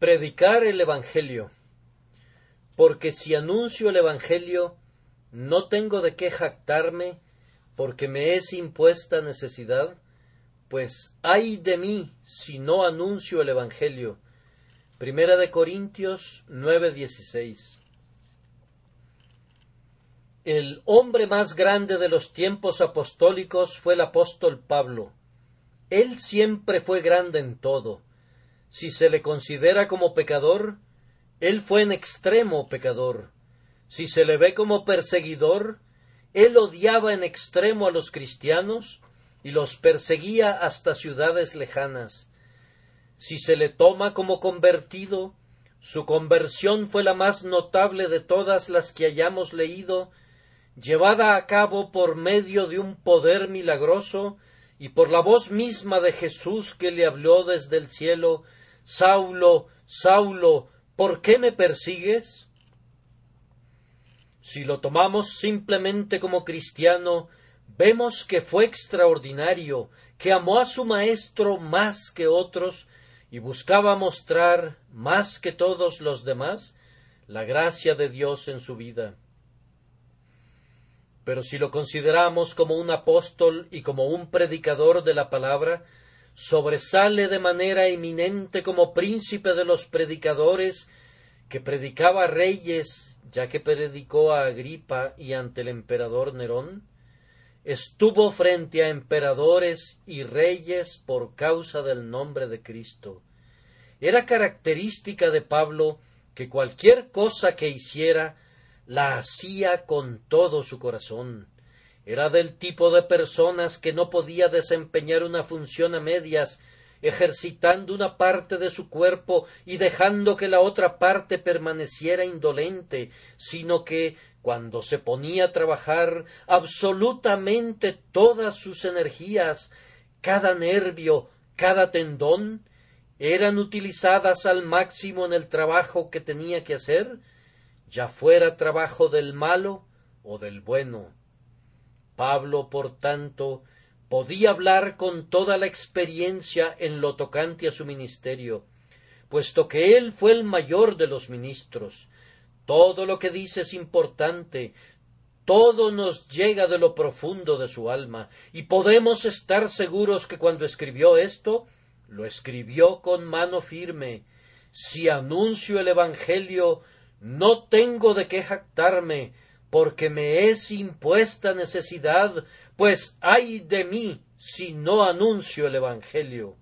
Predicar el Evangelio. Porque si anuncio el Evangelio, no tengo de qué jactarme, porque me es impuesta necesidad, pues ay de mí si no anuncio el Evangelio. Primera de Corintios 9:16. El hombre más grande de los tiempos apostólicos fue el apóstol Pablo. Él siempre fue grande en todo. Si se le considera como pecador, él fue en extremo pecador. Si se le ve como perseguidor, él odiaba en extremo a los cristianos y los perseguía hasta ciudades lejanas. Si se le toma como convertido, su conversión fue la más notable de todas las que hayamos leído llevada a cabo por medio de un poder milagroso y por la voz misma de Jesús que le habló desde el cielo Saulo, Saulo, ¿por qué me persigues? Si lo tomamos simplemente como cristiano, vemos que fue extraordinario, que amó a su maestro más que otros y buscaba mostrar, más que todos los demás, la gracia de Dios en su vida. Pero si lo consideramos como un apóstol y como un predicador de la palabra, sobresale de manera eminente como príncipe de los predicadores, que predicaba a reyes, ya que predicó a Agripa y ante el emperador Nerón, estuvo frente a emperadores y reyes por causa del nombre de Cristo. Era característica de Pablo que cualquier cosa que hiciera la hacía con todo su corazón. Era del tipo de personas que no podía desempeñar una función a medias, ejercitando una parte de su cuerpo y dejando que la otra parte permaneciera indolente, sino que, cuando se ponía a trabajar, absolutamente todas sus energías, cada nervio, cada tendón, eran utilizadas al máximo en el trabajo que tenía que hacer, ya fuera trabajo del malo o del bueno. Pablo, por tanto, podía hablar con toda la experiencia en lo tocante a su ministerio, puesto que él fue el mayor de los ministros. Todo lo que dice es importante, todo nos llega de lo profundo de su alma, y podemos estar seguros que cuando escribió esto, lo escribió con mano firme. Si anuncio el Evangelio, no tengo de qué jactarme, porque me es impuesta necesidad, pues ay de mí si no anuncio el Evangelio.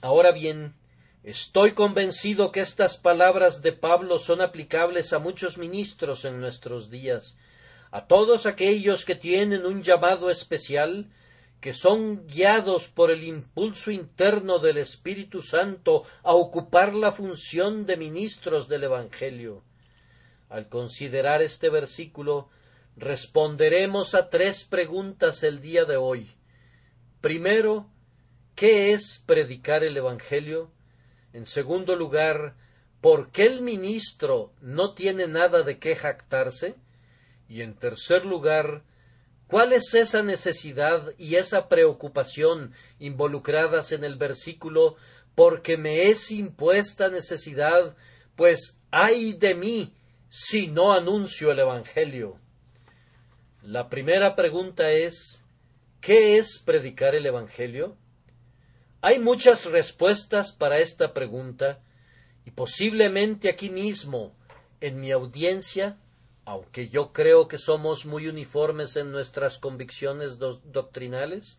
Ahora bien, estoy convencido que estas palabras de Pablo son aplicables a muchos ministros en nuestros días, a todos aquellos que tienen un llamado especial, que son guiados por el impulso interno del Espíritu Santo a ocupar la función de ministros del Evangelio. Al considerar este versículo, responderemos a tres preguntas el día de hoy. Primero, ¿qué es predicar el Evangelio? En segundo lugar, ¿por qué el ministro no tiene nada de qué jactarse? Y en tercer lugar, ¿Cuál es esa necesidad y esa preocupación involucradas en el versículo porque me es impuesta necesidad, pues ay de mí si no anuncio el Evangelio? La primera pregunta es ¿qué es predicar el Evangelio? Hay muchas respuestas para esta pregunta y posiblemente aquí mismo, en mi audiencia, aunque yo creo que somos muy uniformes en nuestras convicciones doctrinales,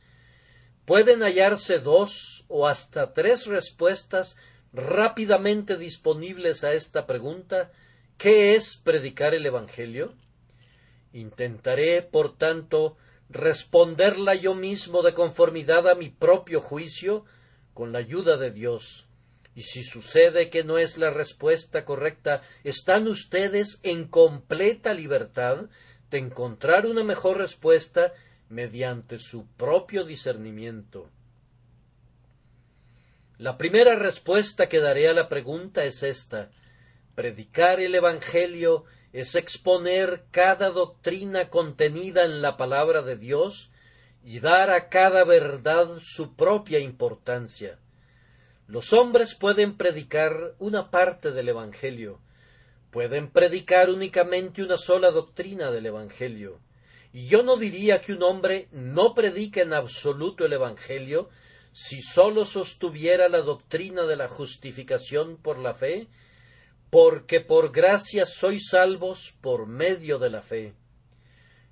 pueden hallarse dos o hasta tres respuestas rápidamente disponibles a esta pregunta ¿qué es predicar el Evangelio? Intentaré, por tanto, responderla yo mismo de conformidad a mi propio juicio, con la ayuda de Dios. Y si sucede que no es la respuesta correcta, están ustedes en completa libertad de encontrar una mejor respuesta mediante su propio discernimiento. La primera respuesta que daré a la pregunta es esta. Predicar el Evangelio es exponer cada doctrina contenida en la palabra de Dios y dar a cada verdad su propia importancia. Los hombres pueden predicar una parte del Evangelio, pueden predicar únicamente una sola doctrina del Evangelio. Y yo no diría que un hombre no predique en absoluto el Evangelio si sólo sostuviera la doctrina de la justificación por la fe, porque por gracia sois salvos por medio de la fe.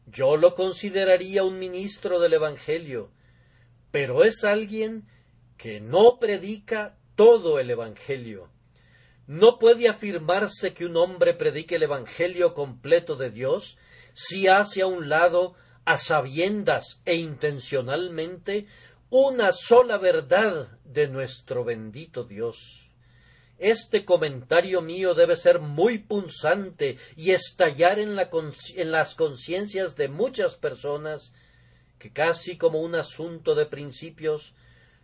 Yo lo consideraría un ministro del Evangelio, pero es alguien que no predica todo el Evangelio. No puede afirmarse que un hombre predique el Evangelio completo de Dios si hace a un lado, a sabiendas e intencionalmente, una sola verdad de nuestro bendito Dios. Este comentario mío debe ser muy punzante y estallar en, las conciencias de muchas personas que casi como un asunto de principios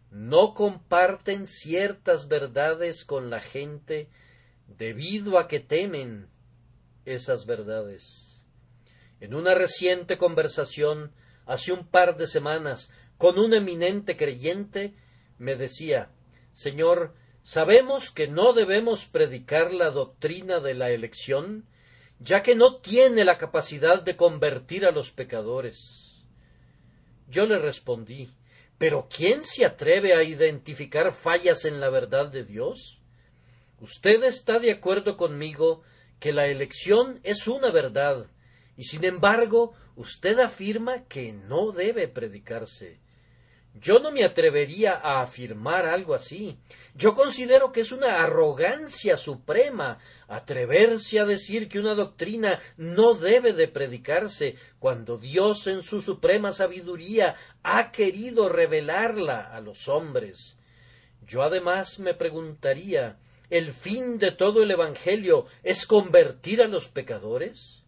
no comparten ciertas verdades con la gente debido a que temen esas verdades. En una reciente conversación hace un par de semanas con un eminente creyente, me decía Señor, sabemos que no debemos predicar la doctrina de la elección, ya que no tiene la capacidad de convertir a los pecadores. Yo le respondí ¿Pero quién se atreve a identificar fallas en la verdad de Dios? Usted está de acuerdo conmigo que la elección es una verdad, y sin embargo usted afirma que no debe predicarse. Yo no me atrevería a afirmar algo así. Yo considero que es una arrogancia suprema atreverse a decir que una doctrina no debe de predicarse cuando Dios en su suprema sabiduría ha querido revelarla a los hombres. Yo además me preguntaría ¿el fin de todo el Evangelio es convertir a los pecadores?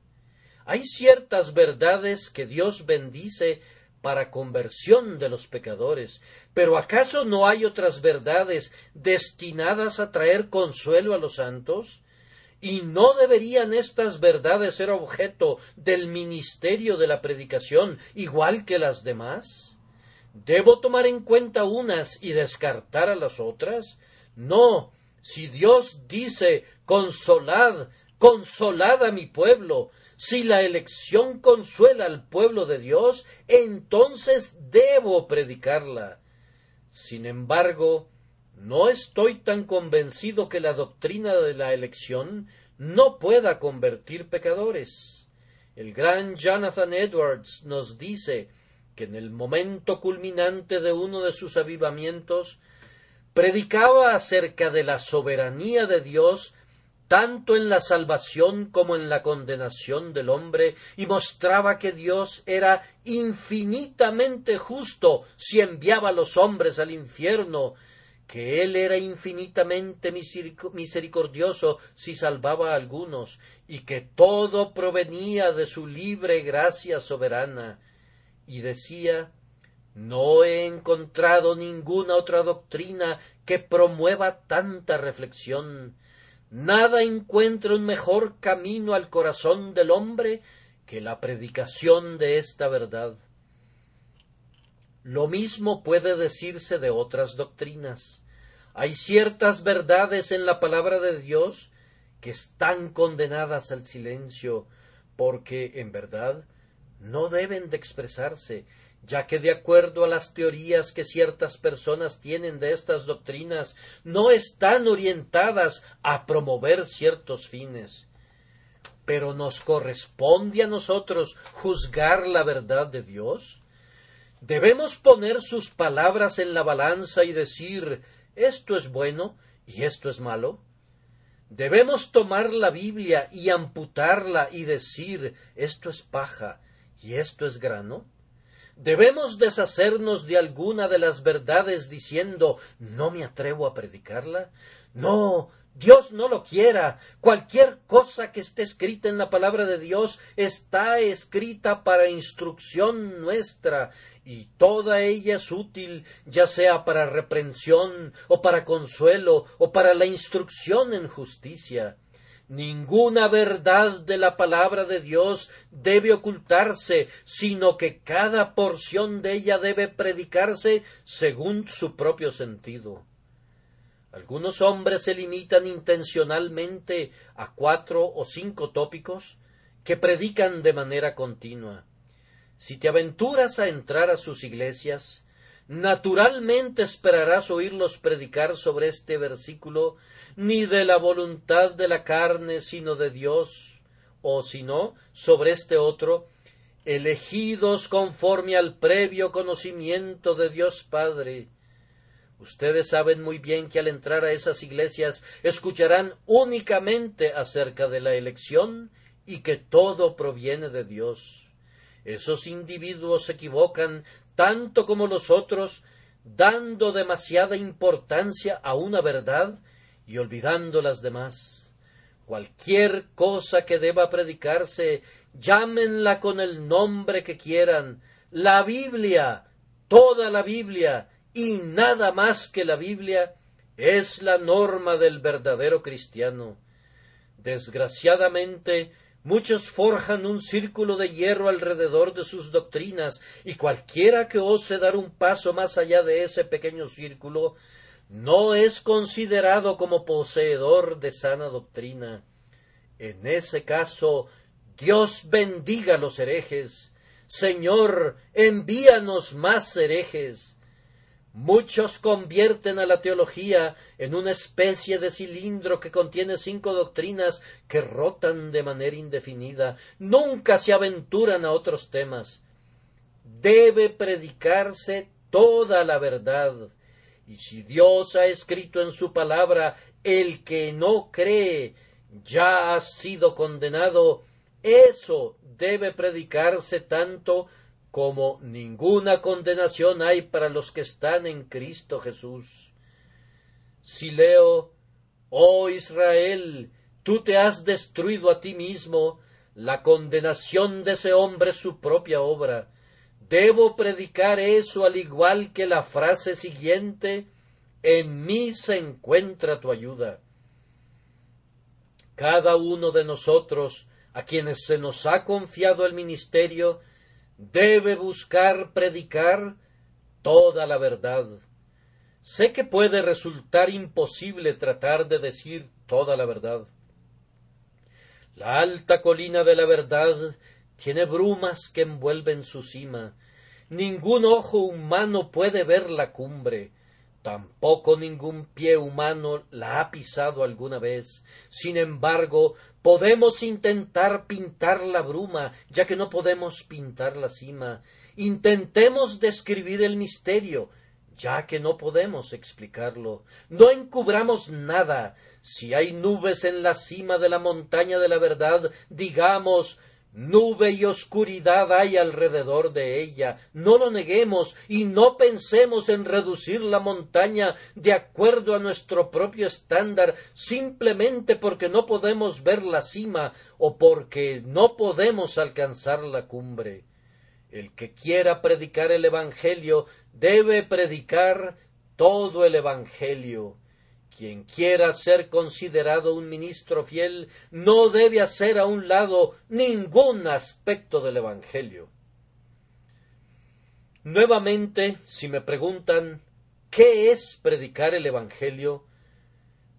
Hay ciertas verdades que Dios bendice para conversión de los pecadores. Pero ¿acaso no hay otras verdades destinadas a traer consuelo a los santos? ¿Y no deberían estas verdades ser objeto del ministerio de la predicación igual que las demás? ¿Debo tomar en cuenta unas y descartar a las otras? No, si Dios dice consolad, consolad a mi pueblo, si la elección consuela al pueblo de Dios, entonces debo predicarla. Sin embargo, no estoy tan convencido que la doctrina de la elección no pueda convertir pecadores. El gran Jonathan Edwards nos dice que en el momento culminante de uno de sus avivamientos predicaba acerca de la soberanía de Dios tanto en la salvación como en la condenación del hombre, y mostraba que Dios era infinitamente justo si enviaba a los hombres al infierno, que Él era infinitamente misericordioso si salvaba a algunos, y que todo provenía de su libre gracia soberana. Y decía No he encontrado ninguna otra doctrina que promueva tanta reflexión Nada encuentra un mejor camino al corazón del hombre que la predicación de esta verdad. Lo mismo puede decirse de otras doctrinas. Hay ciertas verdades en la palabra de Dios que están condenadas al silencio, porque, en verdad, no deben de expresarse, ya que de acuerdo a las teorías que ciertas personas tienen de estas doctrinas, no están orientadas a promover ciertos fines. Pero nos corresponde a nosotros juzgar la verdad de Dios. Debemos poner sus palabras en la balanza y decir esto es bueno y esto es malo. Debemos tomar la Biblia y amputarla y decir esto es paja y esto es grano. ¿Debemos deshacernos de alguna de las verdades diciendo no me atrevo a predicarla? No, Dios no lo quiera. Cualquier cosa que esté escrita en la palabra de Dios está escrita para instrucción nuestra y toda ella es útil, ya sea para reprensión o para consuelo o para la instrucción en justicia. Ninguna verdad de la palabra de Dios debe ocultarse, sino que cada porción de ella debe predicarse según su propio sentido. Algunos hombres se limitan intencionalmente a cuatro o cinco tópicos que predican de manera continua. Si te aventuras a entrar a sus iglesias, naturalmente esperarás oírlos predicar sobre este versículo ni de la voluntad de la carne, sino de Dios, o si no, sobre este otro, elegidos conforme al previo conocimiento de Dios Padre. Ustedes saben muy bien que al entrar a esas iglesias escucharán únicamente acerca de la elección y que todo proviene de Dios. Esos individuos se equivocan tanto como los otros, dando demasiada importancia a una verdad y olvidando las demás. Cualquier cosa que deba predicarse, llámenla con el nombre que quieran, la Biblia, toda la Biblia, y nada más que la Biblia, es la norma del verdadero cristiano. Desgraciadamente, Muchos forjan un círculo de hierro alrededor de sus doctrinas, y cualquiera que ose dar un paso más allá de ese pequeño círculo no es considerado como poseedor de sana doctrina. En ese caso, Dios bendiga a los herejes. Señor, envíanos más herejes. Muchos convierten a la teología en una especie de cilindro que contiene cinco doctrinas que rotan de manera indefinida. Nunca se aventuran a otros temas. Debe predicarse toda la verdad. Y si Dios ha escrito en su palabra el que no cree ya ha sido condenado, eso debe predicarse tanto como ninguna condenación hay para los que están en Cristo Jesús. Si leo, oh Israel, tú te has destruido a ti mismo, la condenación de ese hombre es su propia obra. Debo predicar eso al igual que la frase siguiente, en mí se encuentra tu ayuda. Cada uno de nosotros, a quienes se nos ha confiado el ministerio, debe buscar predicar toda la verdad. Sé que puede resultar imposible tratar de decir toda la verdad. La alta colina de la verdad tiene brumas que envuelven su cima. Ningún ojo humano puede ver la cumbre. Tampoco ningún pie humano la ha pisado alguna vez. Sin embargo, podemos intentar pintar la bruma, ya que no podemos pintar la cima. Intentemos describir el misterio, ya que no podemos explicarlo. No encubramos nada. Si hay nubes en la cima de la montaña de la verdad, digamos Nube y oscuridad hay alrededor de ella. No lo neguemos y no pensemos en reducir la montaña de acuerdo a nuestro propio estándar simplemente porque no podemos ver la cima o porque no podemos alcanzar la cumbre. El que quiera predicar el Evangelio debe predicar todo el Evangelio. Quien quiera ser considerado un ministro fiel no debe hacer a un lado ningún aspecto del Evangelio. Nuevamente, si me preguntan ¿qué es predicar el Evangelio?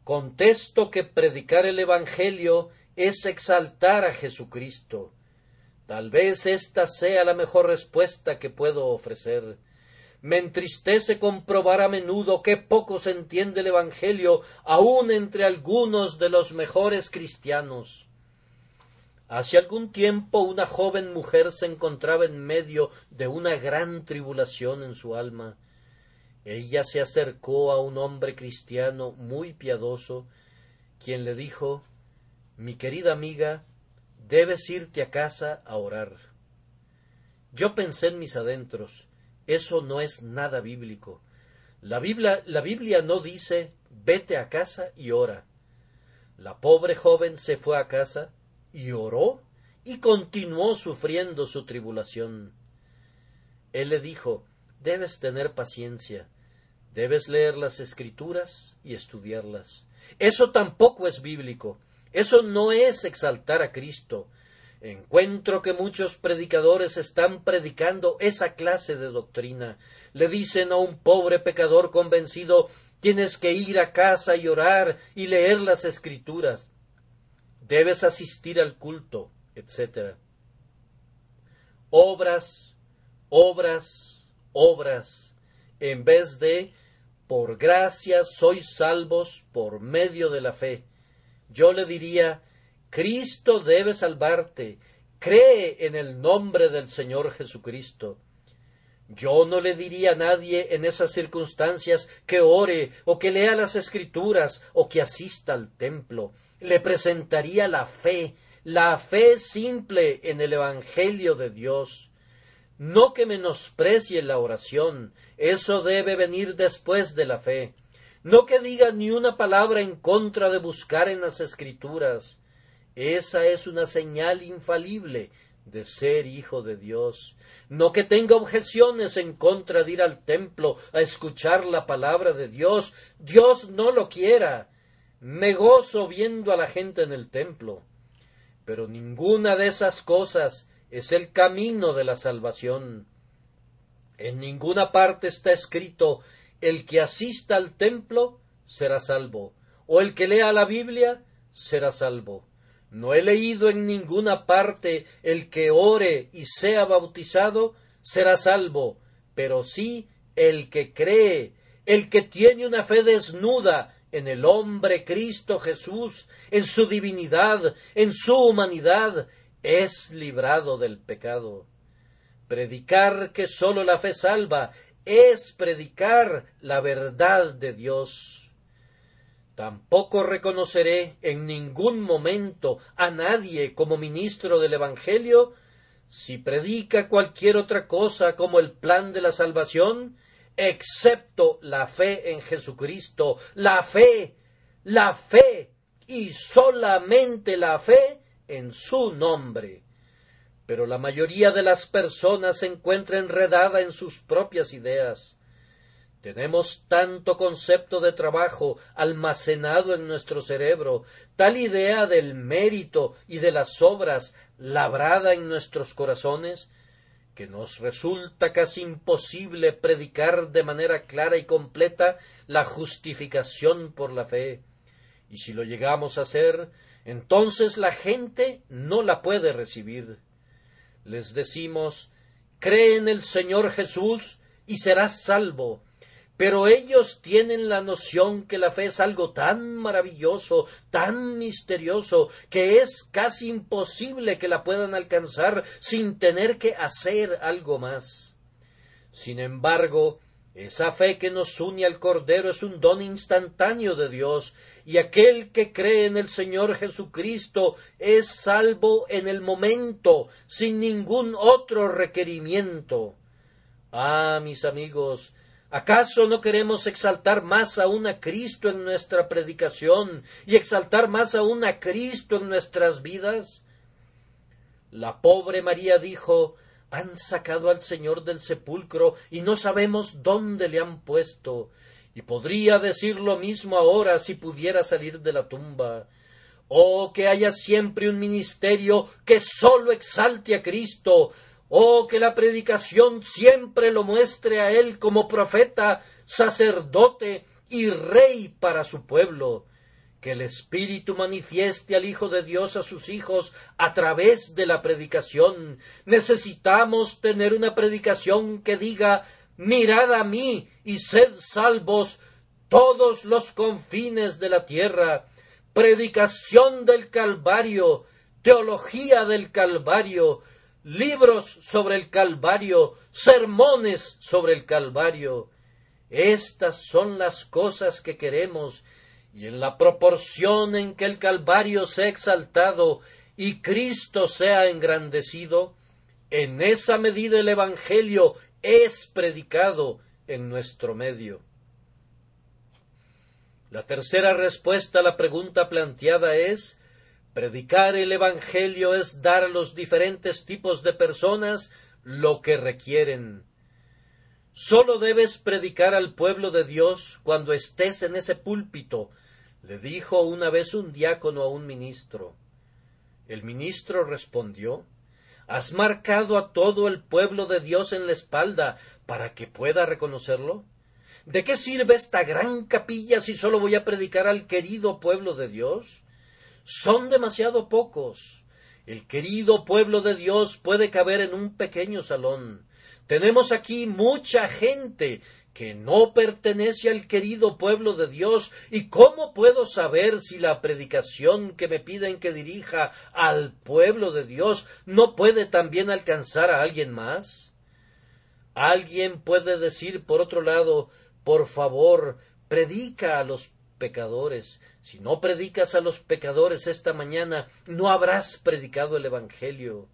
Contesto que predicar el Evangelio es exaltar a Jesucristo. Tal vez esta sea la mejor respuesta que puedo ofrecer. Me entristece comprobar a menudo que poco se entiende el Evangelio aun entre algunos de los mejores cristianos. Hace algún tiempo una joven mujer se encontraba en medio de una gran tribulación en su alma. Ella se acercó a un hombre cristiano muy piadoso, quien le dijo Mi querida amiga, debes irte a casa a orar. Yo pensé en mis adentros eso no es nada bíblico. La Biblia, la Biblia no dice vete a casa y ora. La pobre joven se fue a casa y oró y continuó sufriendo su tribulación. Él le dijo debes tener paciencia, debes leer las escrituras y estudiarlas. Eso tampoco es bíblico. Eso no es exaltar a Cristo. Encuentro que muchos predicadores están predicando esa clase de doctrina. Le dicen a un pobre pecador convencido tienes que ir a casa y orar y leer las escrituras, debes asistir al culto, etc. Obras, obras, obras, en vez de por gracia sois salvos por medio de la fe. Yo le diría, Cristo debe salvarte, cree en el nombre del Señor Jesucristo. Yo no le diría a nadie en esas circunstancias que ore o que lea las escrituras o que asista al templo. Le presentaría la fe, la fe simple en el Evangelio de Dios. No que menosprecie la oración, eso debe venir después de la fe. No que diga ni una palabra en contra de buscar en las escrituras. Esa es una señal infalible de ser hijo de Dios no que tenga objeciones en contra de ir al templo a escuchar la palabra de Dios. Dios no lo quiera. Me gozo viendo a la gente en el templo. Pero ninguna de esas cosas es el camino de la salvación. En ninguna parte está escrito el que asista al templo será salvo, o el que lea la Biblia será salvo. No he leído en ninguna parte el que ore y sea bautizado será salvo, pero sí el que cree, el que tiene una fe desnuda en el hombre Cristo Jesús, en su divinidad, en su humanidad, es librado del pecado. Predicar que sólo la fe salva es predicar la verdad de Dios. Tampoco reconoceré en ningún momento a nadie como ministro del Evangelio si predica cualquier otra cosa como el plan de la salvación, excepto la fe en Jesucristo, la fe, la fe y solamente la fe en su nombre. Pero la mayoría de las personas se encuentra enredada en sus propias ideas. Tenemos tanto concepto de trabajo almacenado en nuestro cerebro, tal idea del mérito y de las obras labrada en nuestros corazones, que nos resulta casi imposible predicar de manera clara y completa la justificación por la fe. Y si lo llegamos a hacer, entonces la gente no la puede recibir. Les decimos, cree en el Señor Jesús y serás salvo pero ellos tienen la noción que la fe es algo tan maravilloso, tan misterioso, que es casi imposible que la puedan alcanzar sin tener que hacer algo más. Sin embargo, esa fe que nos une al Cordero es un don instantáneo de Dios, y aquel que cree en el Señor Jesucristo es salvo en el momento, sin ningún otro requerimiento. Ah, mis amigos, ¿Acaso no queremos exaltar más aún a Cristo en nuestra predicación y exaltar más aún a Cristo en nuestras vidas? La pobre María dijo Han sacado al Señor del sepulcro y no sabemos dónde le han puesto. Y podría decir lo mismo ahora si pudiera salir de la tumba. Oh, que haya siempre un ministerio que sólo exalte a Cristo, Oh, que la predicación siempre lo muestre a él como profeta, sacerdote y rey para su pueblo. Que el Espíritu manifieste al Hijo de Dios a sus hijos a través de la predicación. Necesitamos tener una predicación que diga Mirad a mí y sed salvos todos los confines de la tierra. Predicación del Calvario, teología del Calvario, libros sobre el Calvario, sermones sobre el Calvario. Estas son las cosas que queremos, y en la proporción en que el Calvario sea exaltado y Cristo sea engrandecido, en esa medida el Evangelio es predicado en nuestro medio. La tercera respuesta a la pregunta planteada es Predicar el Evangelio es dar a los diferentes tipos de personas lo que requieren. Solo debes predicar al pueblo de Dios cuando estés en ese púlpito, le dijo una vez un diácono a un ministro. El ministro respondió ¿Has marcado a todo el pueblo de Dios en la espalda para que pueda reconocerlo? ¿De qué sirve esta gran capilla si solo voy a predicar al querido pueblo de Dios? Son demasiado pocos. El querido pueblo de Dios puede caber en un pequeño salón. Tenemos aquí mucha gente que no pertenece al querido pueblo de Dios, ¿y cómo puedo saber si la predicación que me piden que dirija al pueblo de Dios no puede también alcanzar a alguien más? Alguien puede decir, por otro lado, por favor, predica a los pecadores. Si no predicas a los pecadores esta mañana, no habrás predicado el Evangelio.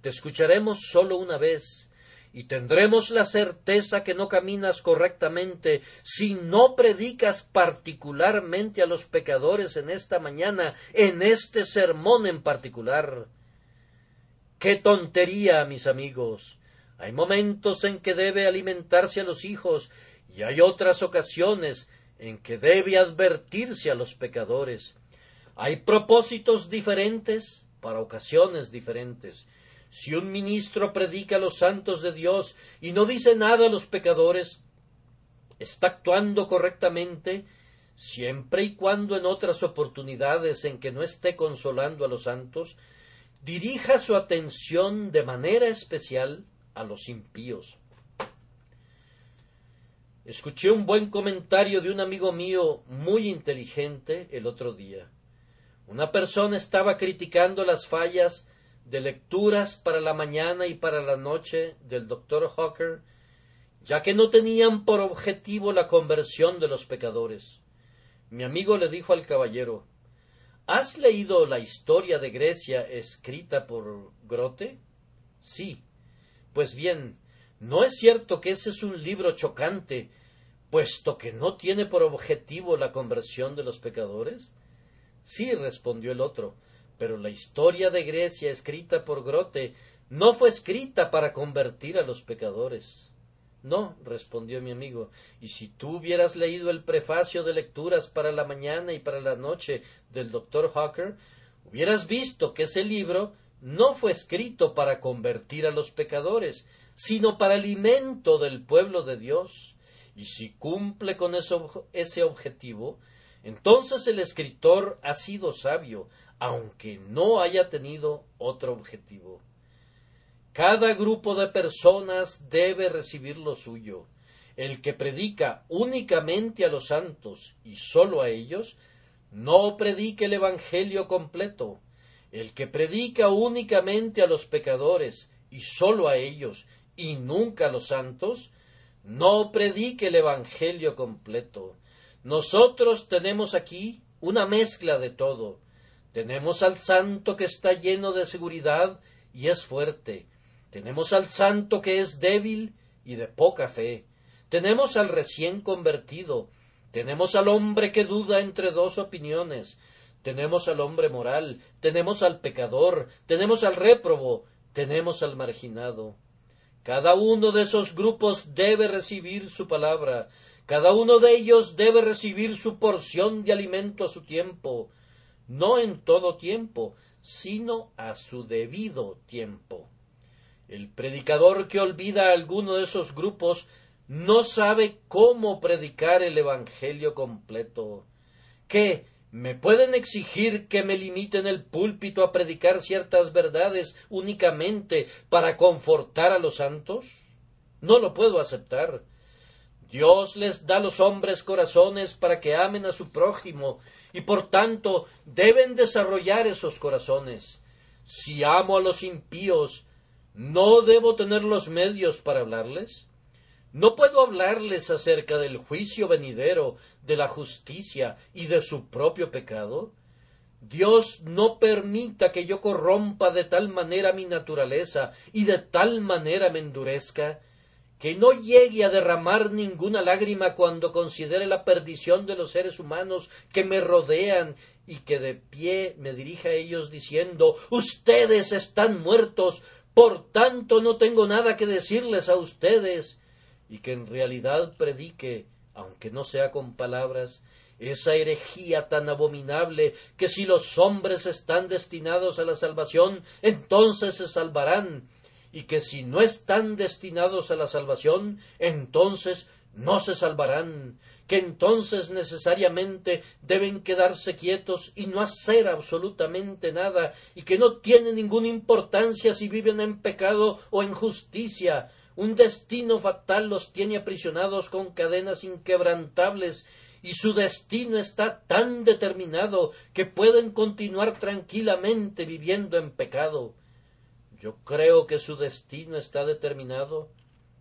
Te escucharemos solo una vez, y tendremos la certeza que no caminas correctamente si no predicas particularmente a los pecadores en esta mañana, en este sermón en particular. ¡Qué tontería, mis amigos! Hay momentos en que debe alimentarse a los hijos y hay otras ocasiones en que debe advertirse a los pecadores. Hay propósitos diferentes para ocasiones diferentes. Si un ministro predica a los santos de Dios y no dice nada a los pecadores, está actuando correctamente siempre y cuando en otras oportunidades en que no esté consolando a los santos, dirija su atención de manera especial a los impíos. Escuché un buen comentario de un amigo mío muy inteligente el otro día. Una persona estaba criticando las fallas de lecturas para la mañana y para la noche del doctor Hawker, ya que no tenían por objetivo la conversión de los pecadores. Mi amigo le dijo al caballero ¿Has leído la historia de Grecia escrita por Grote? Sí. Pues bien, ¿no es cierto que ese es un libro chocante, puesto que no tiene por objetivo la conversión de los pecadores? Sí, respondió el otro, pero la historia de Grecia escrita por Grote no fue escrita para convertir a los pecadores. No, respondió mi amigo, y si tú hubieras leído el prefacio de lecturas para la mañana y para la noche del doctor Hawker, hubieras visto que ese libro no fue escrito para convertir a los pecadores, sino para alimento del pueblo de Dios. Y si cumple con ese objetivo, entonces el escritor ha sido sabio, aunque no haya tenido otro objetivo. Cada grupo de personas debe recibir lo suyo. El que predica únicamente a los santos y sólo a ellos, no predique el Evangelio completo. El que predica únicamente a los pecadores y sólo a ellos y nunca a los santos, no predique el Evangelio completo. Nosotros tenemos aquí una mezcla de todo. Tenemos al santo que está lleno de seguridad y es fuerte. Tenemos al santo que es débil y de poca fe. Tenemos al recién convertido. Tenemos al hombre que duda entre dos opiniones. Tenemos al hombre moral. Tenemos al pecador. Tenemos al réprobo. Tenemos al marginado. Cada uno de esos grupos debe recibir su palabra. Cada uno de ellos debe recibir su porción de alimento a su tiempo no en todo tiempo, sino a su debido tiempo. El predicador que olvida a alguno de esos grupos no sabe cómo predicar el Evangelio completo. ¿Qué? ¿Me pueden exigir que me limite en el púlpito a predicar ciertas verdades únicamente para confortar a los santos? No lo puedo aceptar. Dios les da a los hombres corazones para que amen a su prójimo y por tanto deben desarrollar esos corazones. Si amo a los impíos, ¿no debo tener los medios para hablarles? ¿No puedo hablarles acerca del juicio venidero, de la justicia y de su propio pecado? Dios no permita que yo corrompa de tal manera mi naturaleza y de tal manera me endurezca que no llegue a derramar ninguna lágrima cuando considere la perdición de los seres humanos que me rodean y que de pie me dirija a ellos diciendo Ustedes están muertos, por tanto no tengo nada que decirles a ustedes, y que en realidad predique, aunque no sea con palabras, esa herejía tan abominable que si los hombres están destinados a la salvación, entonces se salvarán, y que si no están destinados a la salvación, entonces no se salvarán, que entonces necesariamente deben quedarse quietos y no hacer absolutamente nada, y que no tiene ninguna importancia si viven en pecado o en justicia. Un destino fatal los tiene aprisionados con cadenas inquebrantables, y su destino está tan determinado que pueden continuar tranquilamente viviendo en pecado. Yo creo que su destino está determinado.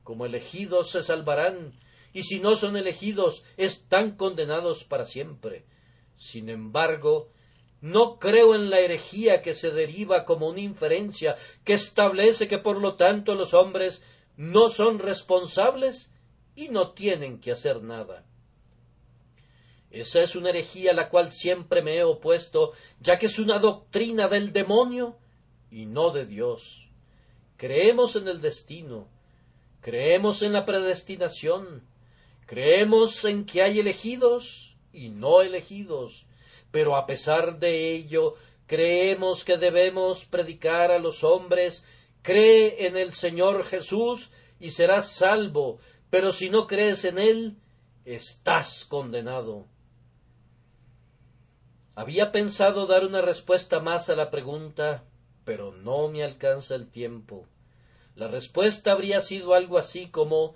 Como elegidos se salvarán, y si no son elegidos están condenados para siempre. Sin embargo, no creo en la herejía que se deriva como una inferencia que establece que por lo tanto los hombres no son responsables y no tienen que hacer nada. Esa es una herejía a la cual siempre me he opuesto, ya que es una doctrina del demonio y no de Dios. Creemos en el destino, creemos en la predestinación, Creemos en que hay elegidos y no elegidos, pero a pesar de ello creemos que debemos predicar a los hombres cree en el Señor Jesús y serás salvo, pero si no crees en Él, estás condenado. Había pensado dar una respuesta más a la pregunta, pero no me alcanza el tiempo. La respuesta habría sido algo así como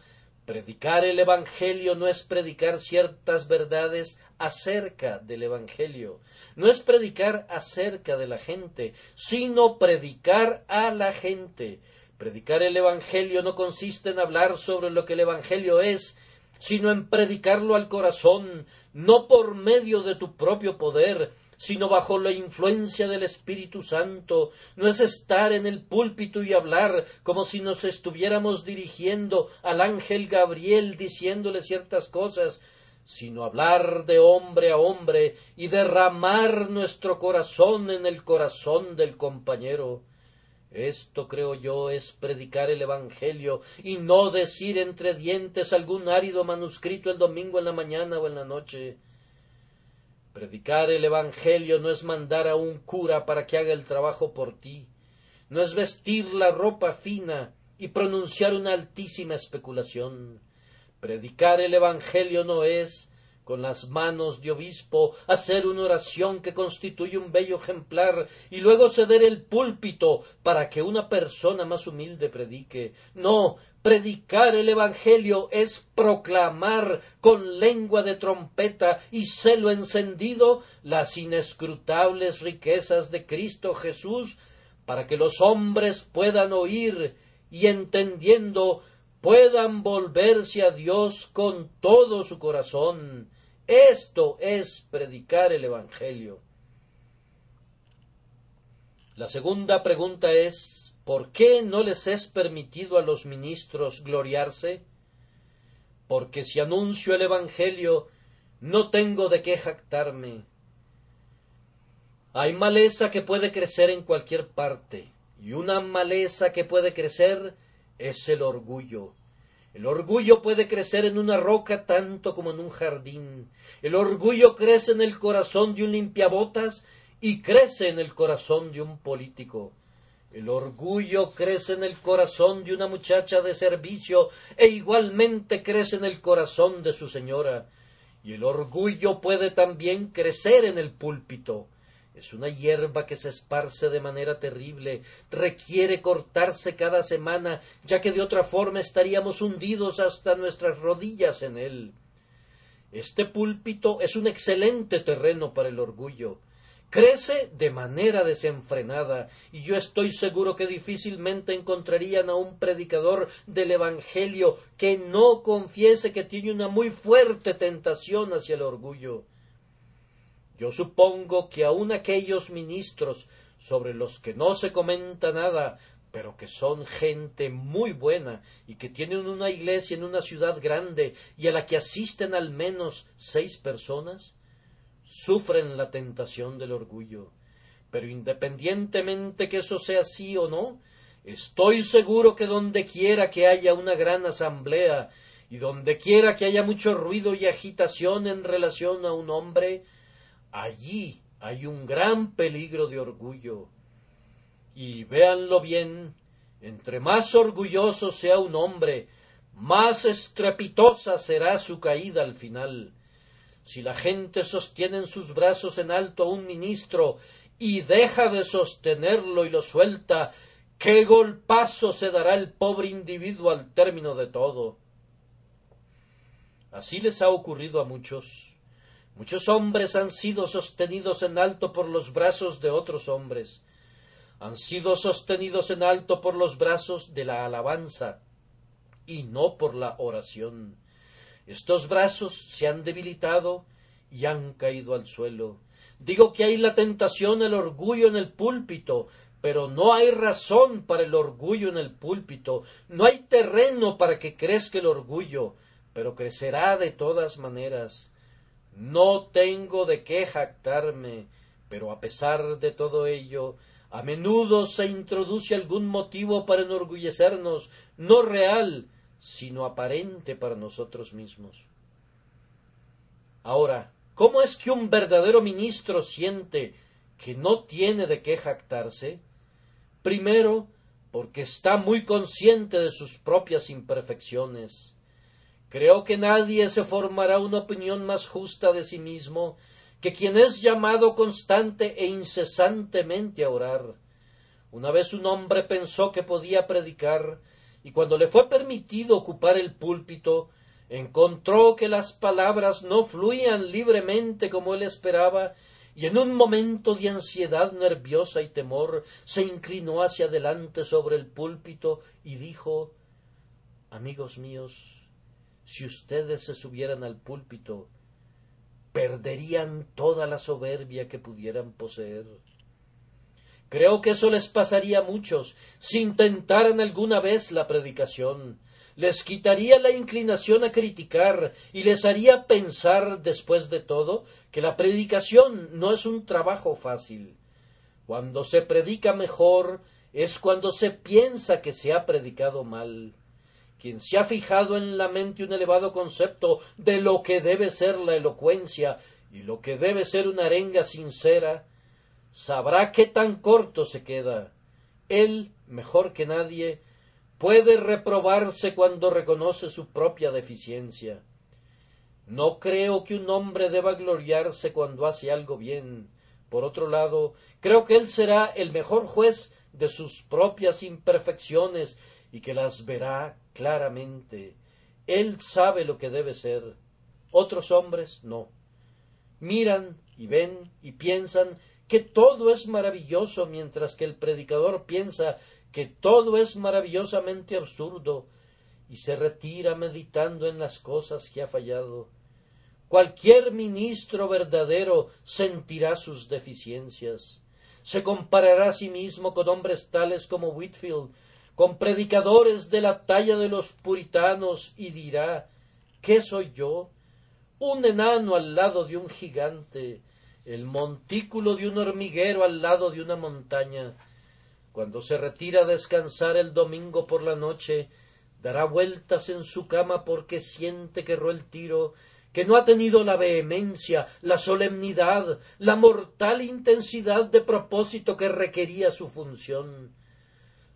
Predicar el Evangelio no es predicar ciertas verdades acerca del Evangelio, no es predicar acerca de la gente, sino predicar a la gente. Predicar el Evangelio no consiste en hablar sobre lo que el Evangelio es, sino en predicarlo al corazón, no por medio de tu propio poder, sino bajo la influencia del Espíritu Santo. No es estar en el púlpito y hablar como si nos estuviéramos dirigiendo al ángel Gabriel diciéndole ciertas cosas, sino hablar de hombre a hombre y derramar nuestro corazón en el corazón del compañero. Esto, creo yo, es predicar el Evangelio y no decir entre dientes algún árido manuscrito el domingo en la mañana o en la noche. Predicar el Evangelio no es mandar a un cura para que haga el trabajo por ti, no es vestir la ropa fina y pronunciar una altísima especulación. Predicar el Evangelio no es con las manos de obispo, hacer una oración que constituye un bello ejemplar y luego ceder el púlpito para que una persona más humilde predique. No, predicar el Evangelio es proclamar con lengua de trompeta y celo encendido las inescrutables riquezas de Cristo Jesús para que los hombres puedan oír y entendiendo puedan volverse a Dios con todo su corazón. Esto es predicar el Evangelio. La segunda pregunta es ¿por qué no les es permitido a los ministros gloriarse? Porque si anuncio el Evangelio, no tengo de qué jactarme. Hay maleza que puede crecer en cualquier parte, y una maleza que puede crecer es el orgullo. El orgullo puede crecer en una roca tanto como en un jardín. El orgullo crece en el corazón de un limpiabotas y crece en el corazón de un político. El orgullo crece en el corazón de una muchacha de servicio e igualmente crece en el corazón de su señora. Y el orgullo puede también crecer en el púlpito. Es una hierba que se esparce de manera terrible, requiere cortarse cada semana, ya que de otra forma estaríamos hundidos hasta nuestras rodillas en él. Este púlpito es un excelente terreno para el orgullo. Crece de manera desenfrenada, y yo estoy seguro que difícilmente encontrarían a un predicador del Evangelio que no confiese que tiene una muy fuerte tentación hacia el orgullo. Yo supongo que aun aquellos ministros sobre los que no se comenta nada, pero que son gente muy buena y que tienen una iglesia en una ciudad grande y a la que asisten al menos seis personas, sufren la tentación del orgullo. Pero independientemente que eso sea así o no, estoy seguro que donde quiera que haya una gran asamblea y donde quiera que haya mucho ruido y agitación en relación a un hombre, allí hay un gran peligro de orgullo. Y véanlo bien, entre más orgulloso sea un hombre, más estrepitosa será su caída al final. Si la gente sostiene en sus brazos en alto a un ministro y deja de sostenerlo y lo suelta, qué golpazo se dará el pobre individuo al término de todo. Así les ha ocurrido a muchos. Muchos hombres han sido sostenidos en alto por los brazos de otros hombres. Han sido sostenidos en alto por los brazos de la alabanza y no por la oración. Estos brazos se han debilitado y han caído al suelo. Digo que hay la tentación, el orgullo en el púlpito, pero no hay razón para el orgullo en el púlpito, no hay terreno para que crezca el orgullo, pero crecerá de todas maneras. No tengo de qué jactarme, pero a pesar de todo ello, a menudo se introduce algún motivo para enorgullecernos, no real, sino aparente para nosotros mismos. Ahora, ¿cómo es que un verdadero ministro siente que no tiene de qué jactarse? Primero, porque está muy consciente de sus propias imperfecciones. Creo que nadie se formará una opinión más justa de sí mismo que quien es llamado constante e incesantemente a orar. Una vez un hombre pensó que podía predicar y cuando le fue permitido ocupar el púlpito, encontró que las palabras no fluían libremente como él esperaba, y en un momento de ansiedad nerviosa y temor se inclinó hacia adelante sobre el púlpito y dijo Amigos míos, si ustedes se subieran al púlpito, perderían toda la soberbia que pudieran poseer. Creo que eso les pasaría a muchos si intentaran alguna vez la predicación. Les quitaría la inclinación a criticar y les haría pensar, después de todo, que la predicación no es un trabajo fácil. Cuando se predica mejor es cuando se piensa que se ha predicado mal. Quien se ha fijado en la mente un elevado concepto de lo que debe ser la elocuencia y lo que debe ser una arenga sincera, sabrá qué tan corto se queda. Él, mejor que nadie, puede reprobarse cuando reconoce su propia deficiencia. No creo que un hombre deba gloriarse cuando hace algo bien. Por otro lado, creo que él será el mejor juez de sus propias imperfecciones y que las verá claramente. Él sabe lo que debe ser. Otros hombres no. Miran y ven y piensan que todo es maravilloso mientras que el predicador piensa que todo es maravillosamente absurdo y se retira meditando en las cosas que ha fallado. Cualquier ministro verdadero sentirá sus deficiencias. Se comparará a sí mismo con hombres tales como Whitfield, con predicadores de la talla de los puritanos, y dirá ¿Qué soy yo? Un enano al lado de un gigante, el montículo de un hormiguero al lado de una montaña. Cuando se retira a descansar el domingo por la noche, dará vueltas en su cama porque siente que erró el tiro, que no ha tenido la vehemencia, la solemnidad, la mortal intensidad de propósito que requería su función.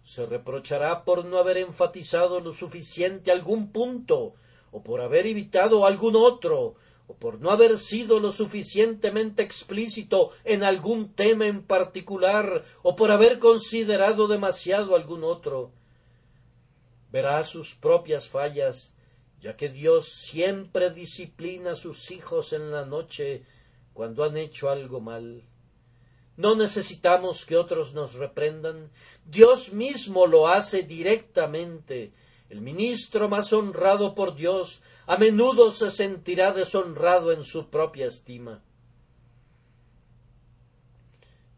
Se reprochará por no haber enfatizado lo suficiente algún punto, o por haber evitado algún otro, o por no haber sido lo suficientemente explícito en algún tema en particular, o por haber considerado demasiado algún otro. Verá sus propias fallas, ya que Dios siempre disciplina a sus hijos en la noche cuando han hecho algo mal. No necesitamos que otros nos reprendan. Dios mismo lo hace directamente. El ministro más honrado por Dios a menudo se sentirá deshonrado en su propia estima.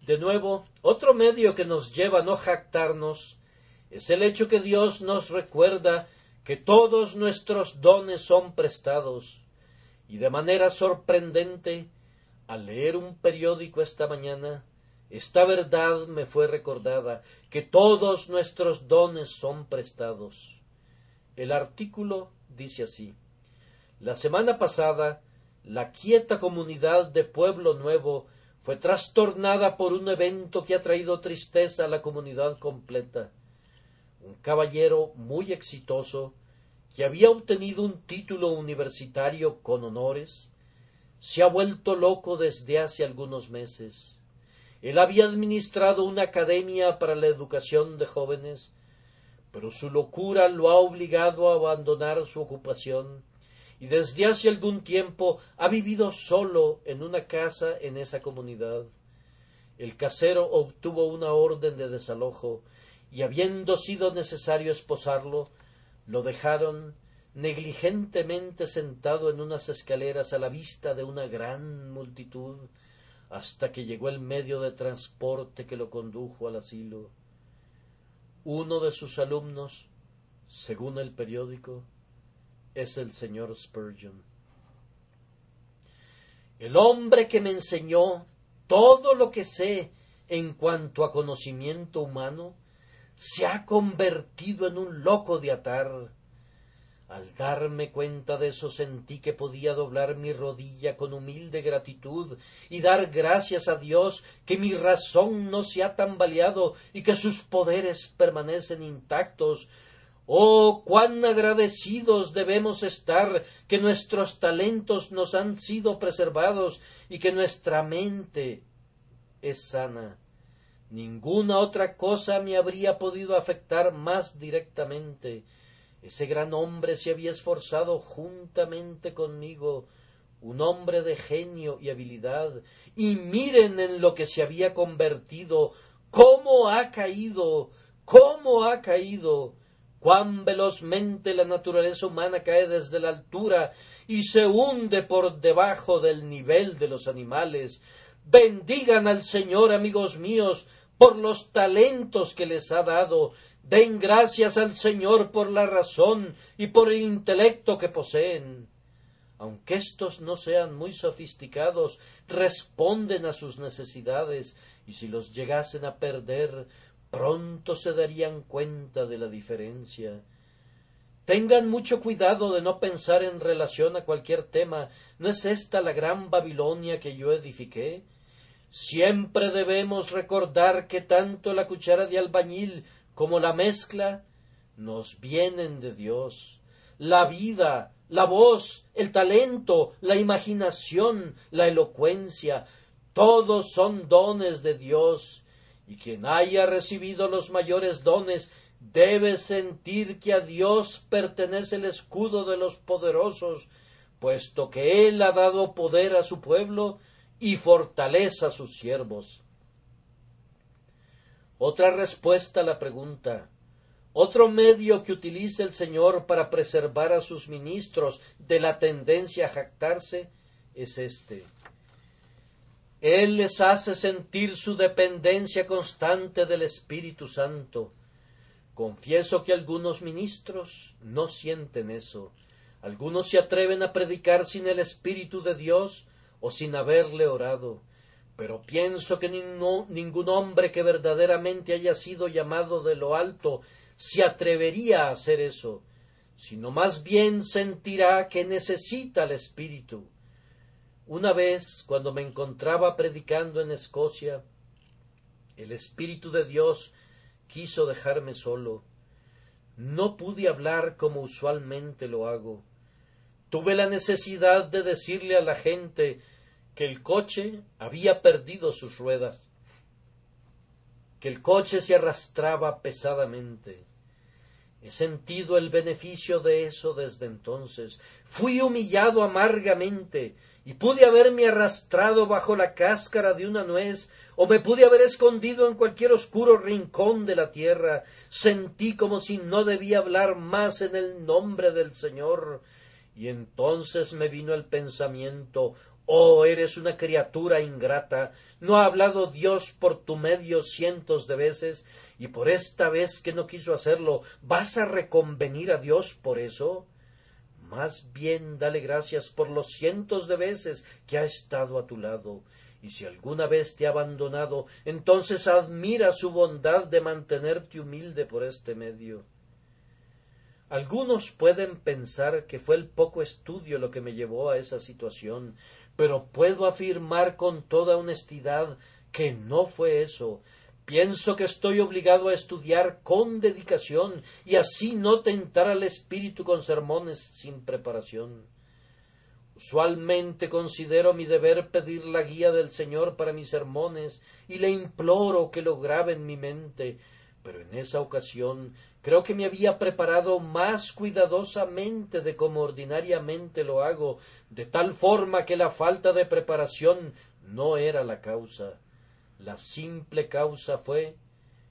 De nuevo, otro medio que nos lleva a no jactarnos es el hecho que Dios nos recuerda que todos nuestros dones son prestados, y de manera sorprendente, al leer un periódico esta mañana, esta verdad me fue recordada, que todos nuestros dones son prestados. El artículo dice así la semana pasada, la quieta comunidad de Pueblo Nuevo fue trastornada por un evento que ha traído tristeza a la comunidad completa. Un caballero muy exitoso, que había obtenido un título universitario con honores, se ha vuelto loco desde hace algunos meses. Él había administrado una academia para la educación de jóvenes, pero su locura lo ha obligado a abandonar su ocupación y desde hace algún tiempo ha vivido solo en una casa en esa comunidad. El casero obtuvo una orden de desalojo y habiendo sido necesario esposarlo, lo dejaron negligentemente sentado en unas escaleras a la vista de una gran multitud hasta que llegó el medio de transporte que lo condujo al asilo. Uno de sus alumnos, según el periódico, es el señor Spurgeon. El hombre que me enseñó todo lo que sé en cuanto a conocimiento humano se ha convertido en un loco de atar al darme cuenta de eso sentí que podía doblar mi rodilla con humilde gratitud y dar gracias a Dios que mi razón no se ha tambaleado y que sus poderes permanecen intactos. Oh, cuán agradecidos debemos estar que nuestros talentos nos han sido preservados y que nuestra mente es sana. Ninguna otra cosa me habría podido afectar más directamente ese gran hombre se había esforzado juntamente conmigo, un hombre de genio y habilidad, y miren en lo que se había convertido, cómo ha caído, cómo ha caído, cuán velozmente la naturaleza humana cae desde la altura y se hunde por debajo del nivel de los animales. Bendigan al Señor, amigos míos, por los talentos que les ha dado, Den gracias al Señor por la razón y por el intelecto que poseen. Aunque éstos no sean muy sofisticados, responden a sus necesidades, y si los llegasen a perder, pronto se darían cuenta de la diferencia. Tengan mucho cuidado de no pensar en relación a cualquier tema. ¿No es esta la gran Babilonia que yo edifiqué? Siempre debemos recordar que tanto la cuchara de albañil como la mezcla, nos vienen de Dios. La vida, la voz, el talento, la imaginación, la elocuencia, todos son dones de Dios, y quien haya recibido los mayores dones debe sentir que a Dios pertenece el escudo de los poderosos, puesto que Él ha dado poder a su pueblo y fortaleza a sus siervos. Otra respuesta a la pregunta otro medio que utiliza el Señor para preservar a sus ministros de la tendencia a jactarse es este. Él les hace sentir su dependencia constante del Espíritu Santo. Confieso que algunos ministros no sienten eso. Algunos se atreven a predicar sin el Espíritu de Dios o sin haberle orado pero pienso que ningún hombre que verdaderamente haya sido llamado de lo alto se atrevería a hacer eso, sino más bien sentirá que necesita el Espíritu. Una vez, cuando me encontraba predicando en Escocia, el Espíritu de Dios quiso dejarme solo. No pude hablar como usualmente lo hago. Tuve la necesidad de decirle a la gente que el coche había perdido sus ruedas, que el coche se arrastraba pesadamente. He sentido el beneficio de eso desde entonces. Fui humillado amargamente y pude haberme arrastrado bajo la cáscara de una nuez o me pude haber escondido en cualquier oscuro rincón de la tierra. Sentí como si no debía hablar más en el nombre del Señor. Y entonces me vino el pensamiento Oh, eres una criatura ingrata. ¿No ha hablado Dios por tu medio cientos de veces? Y por esta vez que no quiso hacerlo, ¿vas a reconvenir a Dios por eso? Más bien dale gracias por los cientos de veces que ha estado a tu lado. Y si alguna vez te ha abandonado, entonces admira su bondad de mantenerte humilde por este medio. Algunos pueden pensar que fue el poco estudio lo que me llevó a esa situación, pero puedo afirmar con toda honestidad que no fue eso. Pienso que estoy obligado a estudiar con dedicación y así no tentar al espíritu con sermones sin preparación. Usualmente considero mi deber pedir la guía del Señor para mis sermones y le imploro que lo grabe en mi mente, pero en esa ocasión creo que me había preparado más cuidadosamente de como ordinariamente lo hago, de tal forma que la falta de preparación no era la causa. La simple causa fue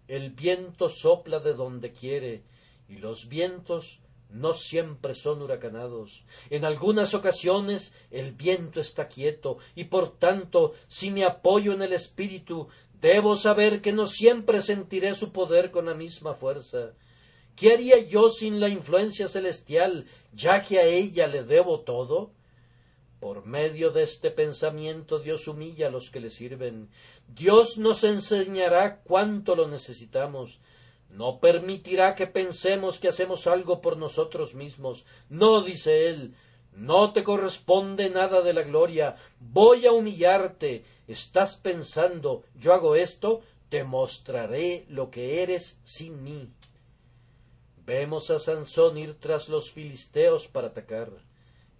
el viento sopla de donde quiere y los vientos no siempre son huracanados. En algunas ocasiones el viento está quieto y por tanto si me apoyo en el espíritu debo saber que no siempre sentiré su poder con la misma fuerza. ¿Qué haría yo sin la influencia celestial, ya que a ella le debo todo? Por medio de este pensamiento Dios humilla a los que le sirven. Dios nos enseñará cuánto lo necesitamos. No permitirá que pensemos que hacemos algo por nosotros mismos. No, dice él, no te corresponde nada de la gloria. Voy a humillarte. Estás pensando, yo hago esto, te mostraré lo que eres sin mí. Vemos a Sansón ir tras los filisteos para atacar.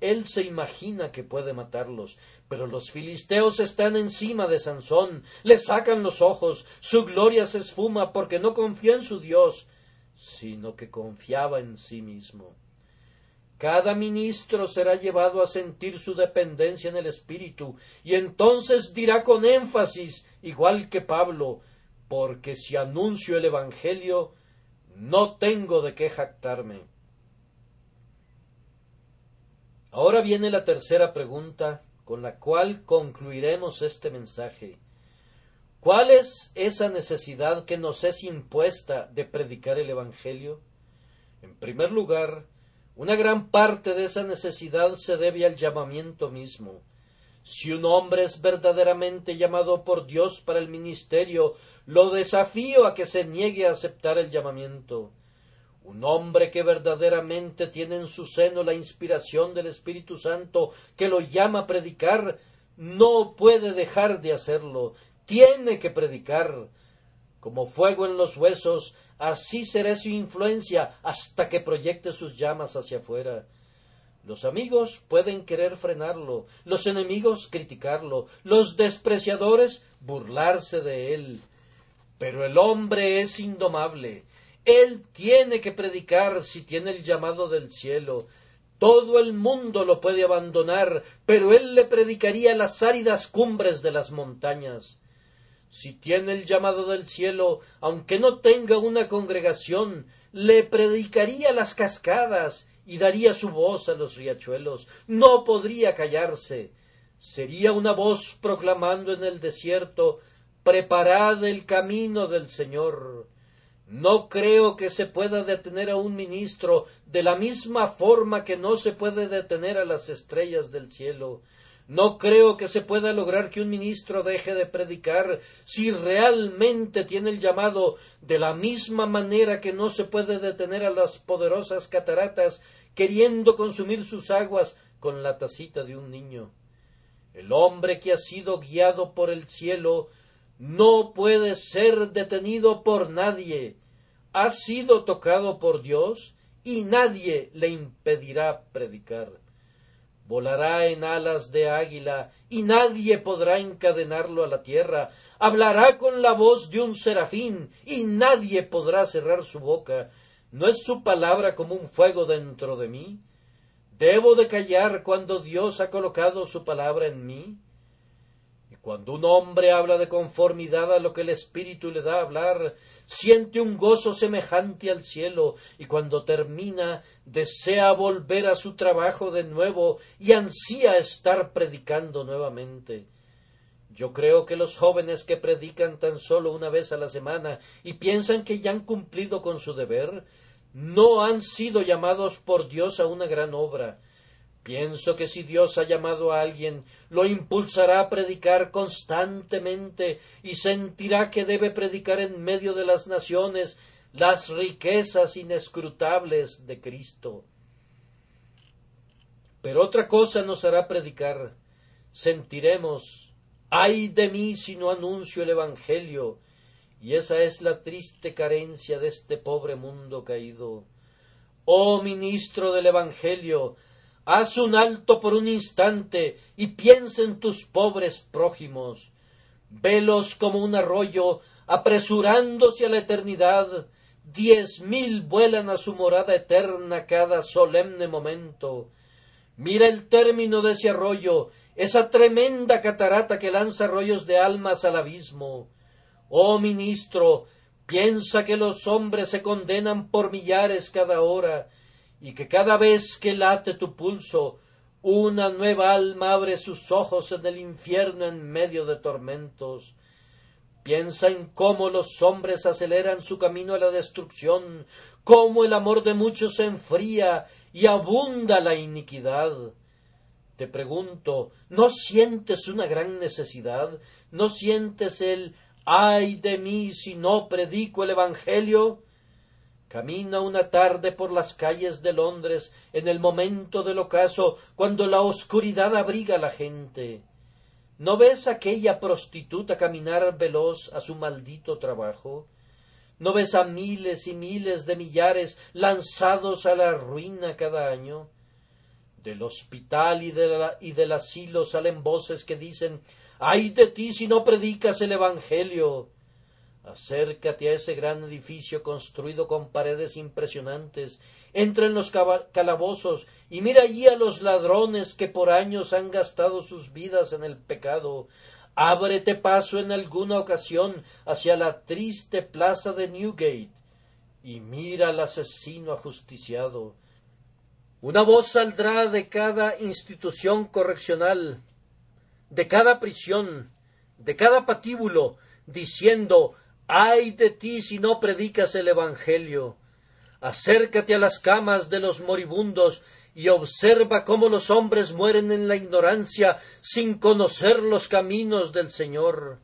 Él se imagina que puede matarlos, pero los filisteos están encima de Sansón, le sacan los ojos, su gloria se esfuma porque no confió en su Dios, sino que confiaba en sí mismo. Cada ministro será llevado a sentir su dependencia en el Espíritu, y entonces dirá con énfasis, igual que Pablo, porque si anuncio el Evangelio, no tengo de qué jactarme. Ahora viene la tercera pregunta con la cual concluiremos este mensaje. ¿Cuál es esa necesidad que nos es impuesta de predicar el Evangelio? En primer lugar, una gran parte de esa necesidad se debe al llamamiento mismo. Si un hombre es verdaderamente llamado por Dios para el ministerio, lo desafío a que se niegue a aceptar el llamamiento. Un hombre que verdaderamente tiene en su seno la inspiración del Espíritu Santo que lo llama a predicar, no puede dejar de hacerlo, tiene que predicar. Como fuego en los huesos, así será su influencia hasta que proyecte sus llamas hacia afuera. Los amigos pueden querer frenarlo, los enemigos criticarlo, los despreciadores burlarse de él. Pero el hombre es indomable, él tiene que predicar si tiene el llamado del cielo. Todo el mundo lo puede abandonar, pero él le predicaría las áridas cumbres de las montañas. Si tiene el llamado del cielo, aunque no tenga una congregación, le predicaría las cascadas y daría su voz a los riachuelos. No podría callarse. Sería una voz proclamando en el desierto Preparad el camino del Señor. No creo que se pueda detener a un ministro de la misma forma que no se puede detener a las estrellas del cielo. No creo que se pueda lograr que un ministro deje de predicar si realmente tiene el llamado de la misma manera que no se puede detener a las poderosas cataratas queriendo consumir sus aguas con la tacita de un niño. El hombre que ha sido guiado por el cielo no puede ser detenido por nadie. Ha sido tocado por Dios y nadie le impedirá predicar. Volará en alas de águila y nadie podrá encadenarlo a la tierra. Hablará con la voz de un serafín y nadie podrá cerrar su boca. ¿No es su palabra como un fuego dentro de mí? ¿Debo de callar cuando Dios ha colocado su palabra en mí? Cuando un hombre habla de conformidad a lo que el Espíritu le da a hablar, siente un gozo semejante al cielo, y cuando termina desea volver a su trabajo de nuevo y ansía estar predicando nuevamente. Yo creo que los jóvenes que predican tan solo una vez a la semana y piensan que ya han cumplido con su deber, no han sido llamados por Dios a una gran obra, Pienso que si Dios ha llamado a alguien, lo impulsará a predicar constantemente y sentirá que debe predicar en medio de las naciones las riquezas inescrutables de Cristo. Pero otra cosa nos hará predicar. Sentiremos, ay de mí si no anuncio el Evangelio, y esa es la triste carencia de este pobre mundo caído. Oh ministro del Evangelio, haz un alto por un instante y piensa en tus pobres prójimos. Velos como un arroyo, apresurándose a la eternidad. Diez mil vuelan a su morada eterna cada solemne momento. Mira el término de ese arroyo, esa tremenda catarata que lanza rollos de almas al abismo. Oh ministro, piensa que los hombres se condenan por millares cada hora, y que cada vez que late tu pulso, una nueva alma abre sus ojos en el infierno en medio de tormentos. Piensa en cómo los hombres aceleran su camino a la destrucción, cómo el amor de muchos se enfría y abunda la iniquidad. Te pregunto, ¿no sientes una gran necesidad? ¿No sientes el ay de mí si no predico el Evangelio? Camina una tarde por las calles de Londres en el momento del ocaso, cuando la oscuridad abriga a la gente. ¿No ves aquella prostituta caminar veloz a su maldito trabajo? ¿No ves a miles y miles de millares lanzados a la ruina cada año? Del hospital y, y del asilo salen voces que dicen ay de ti si no predicas el Evangelio. Acércate a ese gran edificio construido con paredes impresionantes, entra en los calabozos y mira allí a los ladrones que por años han gastado sus vidas en el pecado. Ábrete paso en alguna ocasión hacia la triste plaza de Newgate y mira al asesino ajusticiado. Una voz saldrá de cada institución correccional, de cada prisión, de cada patíbulo, diciendo ay de ti si no predicas el Evangelio. Acércate a las camas de los moribundos y observa cómo los hombres mueren en la ignorancia sin conocer los caminos del Señor.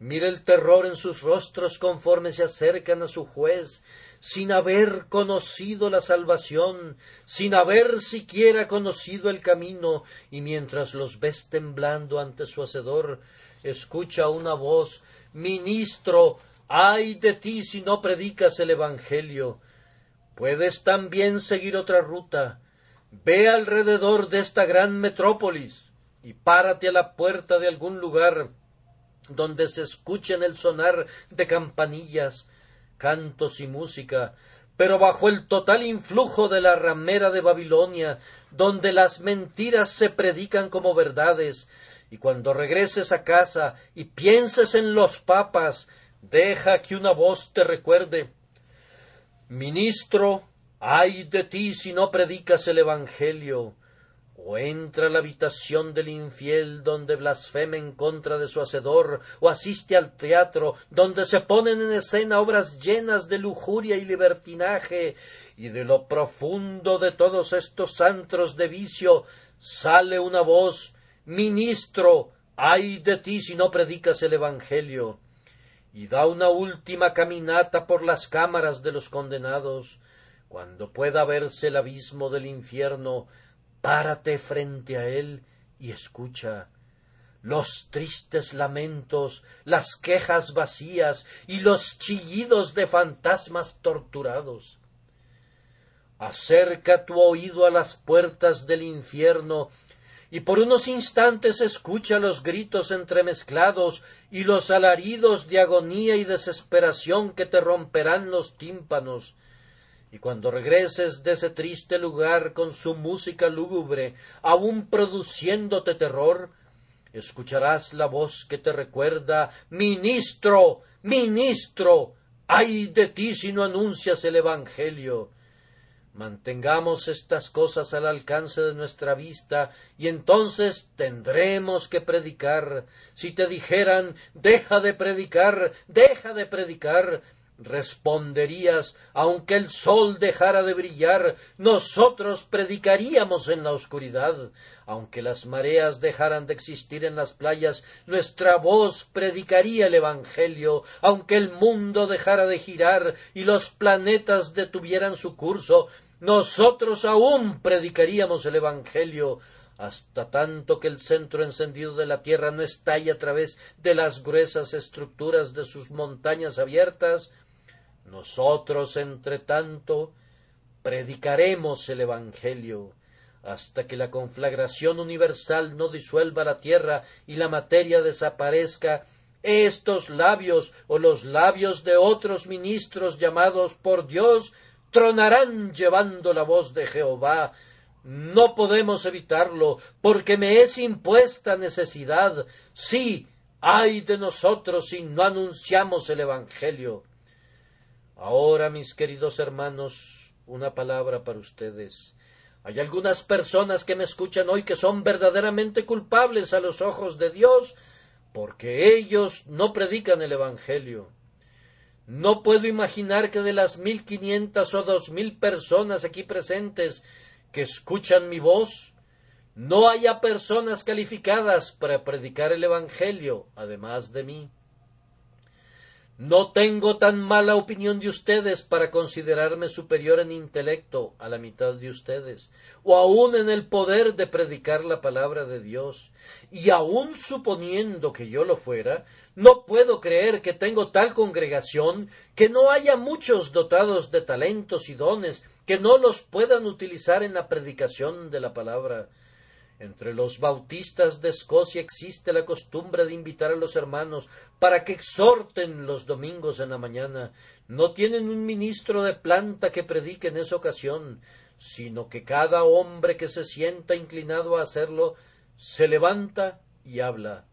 Mira el terror en sus rostros conforme se acercan a su juez, sin haber conocido la salvación, sin haber siquiera conocido el camino, y mientras los ves temblando ante su hacedor, escucha una voz Ministro, ay de ti si no predicas el Evangelio. Puedes también seguir otra ruta. Ve alrededor de esta gran metrópolis y párate a la puerta de algún lugar donde se escuchen el sonar de campanillas, cantos y música, pero bajo el total influjo de la ramera de Babilonia, donde las mentiras se predican como verdades, y cuando regreses a casa y pienses en los papas, deja que una voz te recuerde. Ministro, ay de ti si no predicas el Evangelio, o entra a la habitación del infiel donde blasfeme en contra de su hacedor, o asiste al teatro donde se ponen en escena obras llenas de lujuria y libertinaje, y de lo profundo de todos estos antros de vicio sale una voz Ministro, ay de ti si no predicas el Evangelio, y da una última caminata por las cámaras de los condenados, cuando pueda verse el abismo del infierno, párate frente a él y escucha los tristes lamentos, las quejas vacías y los chillidos de fantasmas torturados. Acerca tu oído a las puertas del infierno y por unos instantes escucha los gritos entremezclados y los alaridos de agonía y desesperación que te romperán los tímpanos y cuando regreses de ese triste lugar con su música lúgubre, aun produciéndote terror, escucharás la voz que te recuerda Ministro, ministro, ay de ti si no anuncias el Evangelio. Mantengamos estas cosas al alcance de nuestra vista y entonces tendremos que predicar. Si te dijeran deja de predicar, deja de predicar, responderías aunque el sol dejara de brillar nosotros predicaríamos en la oscuridad. Aunque las mareas dejaran de existir en las playas nuestra voz predicaría el evangelio. Aunque el mundo dejara de girar y los planetas detuvieran su curso nosotros aún predicaríamos el evangelio. Hasta tanto que el centro encendido de la tierra no estalle a través de las gruesas estructuras de sus montañas abiertas, nosotros, entre tanto, predicaremos el Evangelio hasta que la conflagración universal no disuelva la tierra y la materia desaparezca estos labios o los labios de otros ministros llamados por Dios tronarán llevando la voz de Jehová no podemos evitarlo, porque me es impuesta necesidad. Sí, ay de nosotros si no anunciamos el Evangelio. Ahora, mis queridos hermanos, una palabra para ustedes. Hay algunas personas que me escuchan hoy que son verdaderamente culpables a los ojos de Dios porque ellos no predican el Evangelio. No puedo imaginar que de las mil quinientas o dos mil personas aquí presentes que escuchan mi voz, no haya personas calificadas para predicar el Evangelio, además de mí. No tengo tan mala opinión de ustedes para considerarme superior en intelecto a la mitad de ustedes, o aun en el poder de predicar la palabra de Dios, y aun suponiendo que yo lo fuera, no puedo creer que tengo tal congregación que no haya muchos dotados de talentos y dones que no los puedan utilizar en la predicación de la palabra. Entre los bautistas de Escocia existe la costumbre de invitar a los hermanos para que exhorten los domingos en la mañana. No tienen un ministro de planta que predique en esa ocasión, sino que cada hombre que se sienta inclinado a hacerlo se levanta y habla.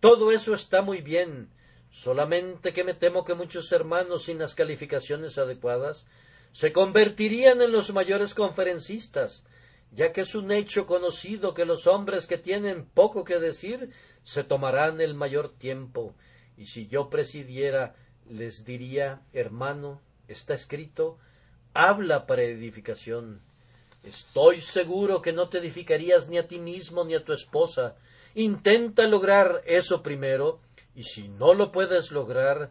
Todo eso está muy bien, solamente que me temo que muchos hermanos sin las calificaciones adecuadas se convertirían en los mayores conferencistas, ya que es un hecho conocido que los hombres que tienen poco que decir se tomarán el mayor tiempo, y si yo presidiera les diría hermano, está escrito, habla para edificación. Estoy seguro que no te edificarías ni a ti mismo ni a tu esposa. Intenta lograr eso primero, y si no lo puedes lograr,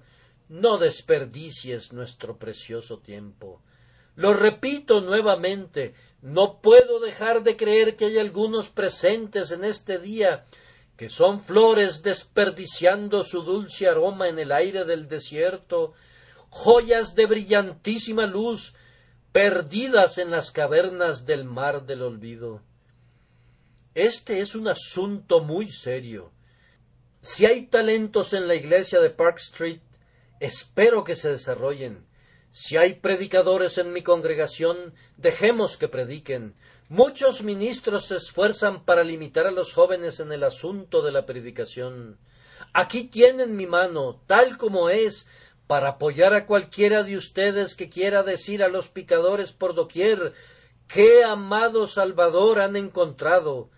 no desperdicies nuestro precioso tiempo. Lo repito nuevamente, no puedo dejar de creer que hay algunos presentes en este día que son flores desperdiciando su dulce aroma en el aire del desierto, joyas de brillantísima luz perdidas en las cavernas del mar del olvido. Este es un asunto muy serio. Si hay talentos en la iglesia de Park Street, espero que se desarrollen. Si hay predicadores en mi congregación, dejemos que prediquen. Muchos ministros se esfuerzan para limitar a los jóvenes en el asunto de la predicación. Aquí tienen mi mano, tal como es, para apoyar a cualquiera de ustedes que quiera decir a los picadores por doquier qué amado Salvador han encontrado.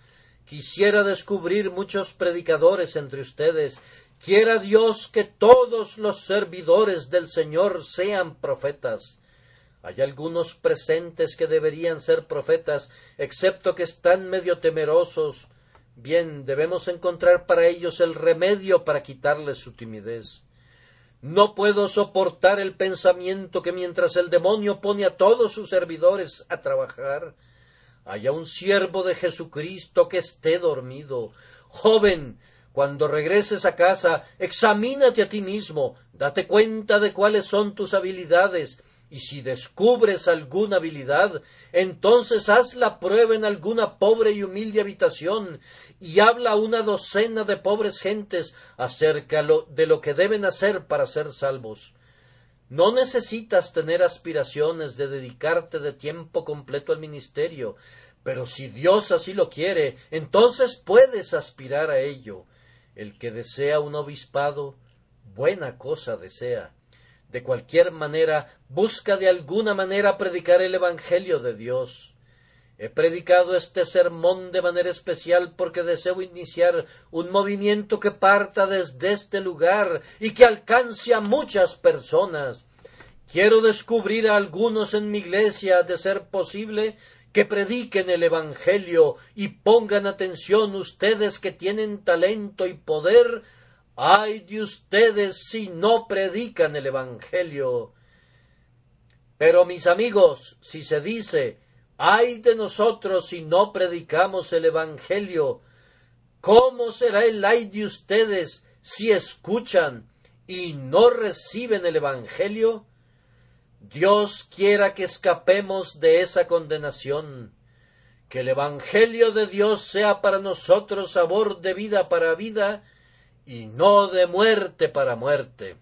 Quisiera descubrir muchos predicadores entre ustedes Quiera Dios que todos los servidores del Señor sean profetas. Hay algunos presentes que deberían ser profetas, excepto que están medio temerosos. Bien, debemos encontrar para ellos el remedio para quitarles su timidez. No puedo soportar el pensamiento que mientras el demonio pone a todos sus servidores a trabajar, haya un siervo de Jesucristo que esté dormido. Joven, cuando regreses a casa, examínate a ti mismo, date cuenta de cuáles son tus habilidades, y si descubres alguna habilidad, entonces haz la prueba en alguna pobre y humilde habitación, y habla a una docena de pobres gentes acerca de lo que deben hacer para ser salvos. No necesitas tener aspiraciones de dedicarte de tiempo completo al ministerio, pero si Dios así lo quiere, entonces puedes aspirar a ello. El que desea un obispado, buena cosa desea. De cualquier manera, busca de alguna manera predicar el Evangelio de Dios. He predicado este sermón de manera especial porque deseo iniciar un movimiento que parta desde este lugar y que alcance a muchas personas. Quiero descubrir a algunos en mi iglesia, de ser posible, que prediquen el Evangelio y pongan atención ustedes que tienen talento y poder, ay de ustedes si no predican el Evangelio. Pero mis amigos, si se dice ay de nosotros si no predicamos el Evangelio. ¿Cómo será el ay de ustedes si escuchan y no reciben el Evangelio? Dios quiera que escapemos de esa condenación, que el Evangelio de Dios sea para nosotros sabor de vida para vida y no de muerte para muerte.